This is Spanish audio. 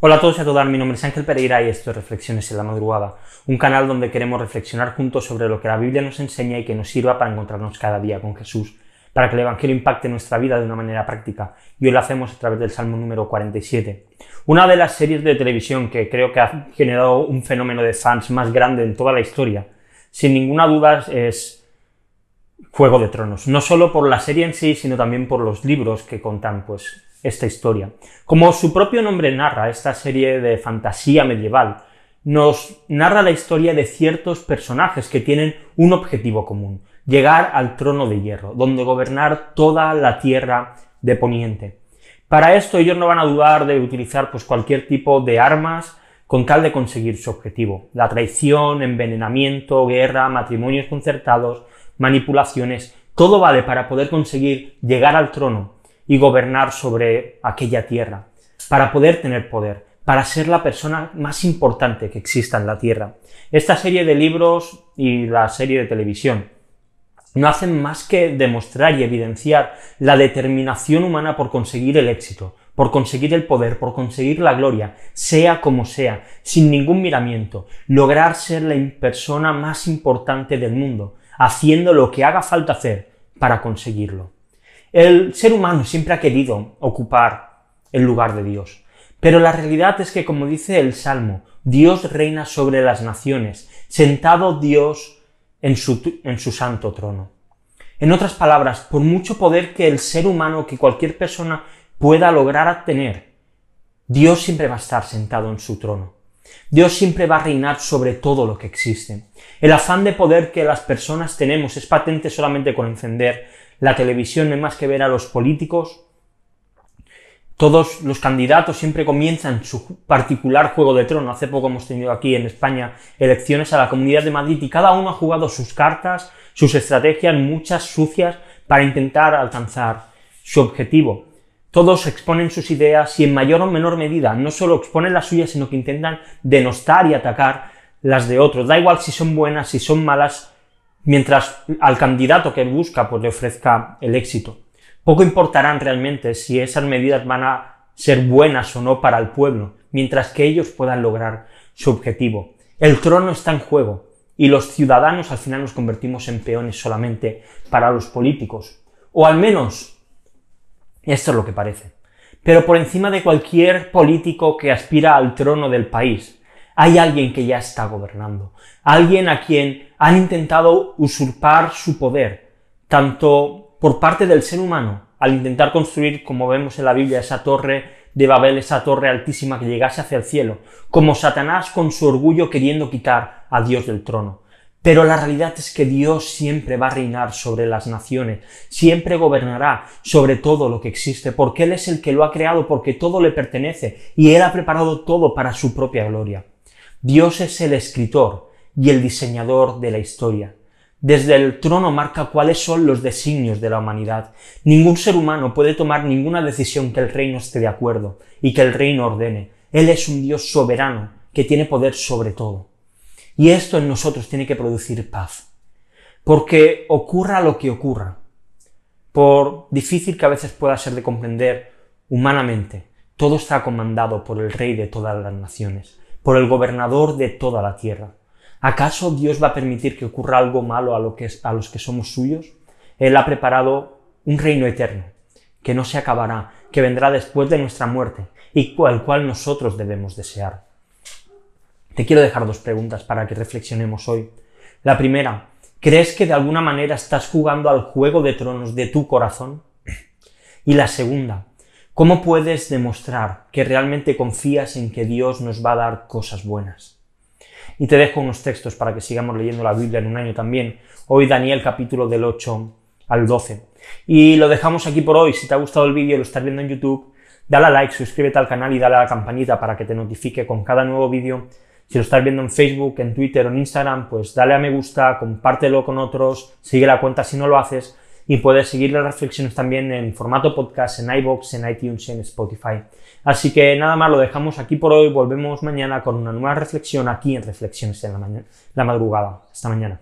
Hola a todos y a todas, mi nombre es Ángel Pereira y esto es Reflexiones en la Madrugada, un canal donde queremos reflexionar juntos sobre lo que la Biblia nos enseña y que nos sirva para encontrarnos cada día con Jesús, para que el Evangelio impacte nuestra vida de una manera práctica, y hoy lo hacemos a través del Salmo número 47. Una de las series de televisión que creo que ha generado un fenómeno de fans más grande en toda la historia, sin ninguna duda es Juego de Tronos, no solo por la serie en sí, sino también por los libros que contan pues esta historia. Como su propio nombre narra, esta serie de fantasía medieval nos narra la historia de ciertos personajes que tienen un objetivo común, llegar al trono de hierro, donde gobernar toda la tierra de Poniente. Para esto ellos no van a dudar de utilizar pues, cualquier tipo de armas con tal de conseguir su objetivo. La traición, envenenamiento, guerra, matrimonios concertados, manipulaciones, todo vale para poder conseguir llegar al trono y gobernar sobre aquella tierra, para poder tener poder, para ser la persona más importante que exista en la tierra. Esta serie de libros y la serie de televisión no hacen más que demostrar y evidenciar la determinación humana por conseguir el éxito, por conseguir el poder, por conseguir la gloria, sea como sea, sin ningún miramiento, lograr ser la persona más importante del mundo, haciendo lo que haga falta hacer para conseguirlo. El ser humano siempre ha querido ocupar el lugar de Dios, pero la realidad es que, como dice el Salmo, Dios reina sobre las naciones, sentado Dios en su, en su santo trono. En otras palabras, por mucho poder que el ser humano, que cualquier persona pueda lograr tener, Dios siempre va a estar sentado en su trono. Dios siempre va a reinar sobre todo lo que existe. El afán de poder que las personas tenemos es patente solamente con encender la televisión no es más que ver a los políticos. Todos los candidatos siempre comienzan su particular juego de trono. Hace poco hemos tenido aquí en España elecciones a la Comunidad de Madrid y cada uno ha jugado sus cartas, sus estrategias, muchas sucias, para intentar alcanzar su objetivo. Todos exponen sus ideas y en mayor o menor medida no solo exponen las suyas, sino que intentan denostar y atacar las de otros. Da igual si son buenas, si son malas, mientras al candidato que busca pues, le ofrezca el éxito. Poco importarán realmente si esas medidas van a ser buenas o no para el pueblo, mientras que ellos puedan lograr su objetivo. El trono está en juego y los ciudadanos al final nos convertimos en peones solamente para los políticos. O al menos esto es lo que parece. Pero por encima de cualquier político que aspira al trono del país, hay alguien que ya está gobernando, alguien a quien han intentado usurpar su poder, tanto por parte del ser humano, al intentar construir, como vemos en la Biblia, esa torre de Babel, esa torre altísima que llegase hacia el cielo, como Satanás con su orgullo queriendo quitar a Dios del trono. Pero la realidad es que Dios siempre va a reinar sobre las naciones, siempre gobernará sobre todo lo que existe, porque Él es el que lo ha creado, porque todo le pertenece, y Él ha preparado todo para su propia gloria. Dios es el escritor y el diseñador de la historia. Desde el trono marca cuáles son los designios de la humanidad. Ningún ser humano puede tomar ninguna decisión que el reino esté de acuerdo y que el reino ordene. Él es un Dios soberano que tiene poder sobre todo. Y esto en nosotros tiene que producir paz. Porque ocurra lo que ocurra, por difícil que a veces pueda ser de comprender humanamente, todo está comandado por el Rey de todas las naciones por el gobernador de toda la tierra. ¿Acaso Dios va a permitir que ocurra algo malo a, los que somos suyos? Él ha preparado un reino eterno, que no se acabará, que vendrá después de nuestra muerte, y el cual nosotros debemos desear. Te quiero dejar dos preguntas para que reflexionemos hoy. La primera, ¿crees que de alguna manera estás jugando al juego de tronos de tu corazón? Y la segunda, ¿Cómo puedes demostrar que realmente confías en que Dios nos va a dar cosas buenas? Y te dejo unos textos para que sigamos leyendo la Biblia en un año también. Hoy Daniel capítulo del 8 al 12. Y lo dejamos aquí por hoy. Si te ha gustado el vídeo, lo estás viendo en YouTube, dale a like, suscríbete al canal y dale a la campanita para que te notifique con cada nuevo vídeo. Si lo estás viendo en Facebook, en Twitter o en Instagram, pues dale a me gusta, compártelo con otros, sigue la cuenta si no lo haces y puedes seguir las reflexiones también en formato podcast, en iBox, en iTunes en Spotify. Así que nada más, lo dejamos aquí por hoy. Volvemos mañana con una nueva reflexión aquí en Reflexiones en la, la madrugada. Hasta mañana.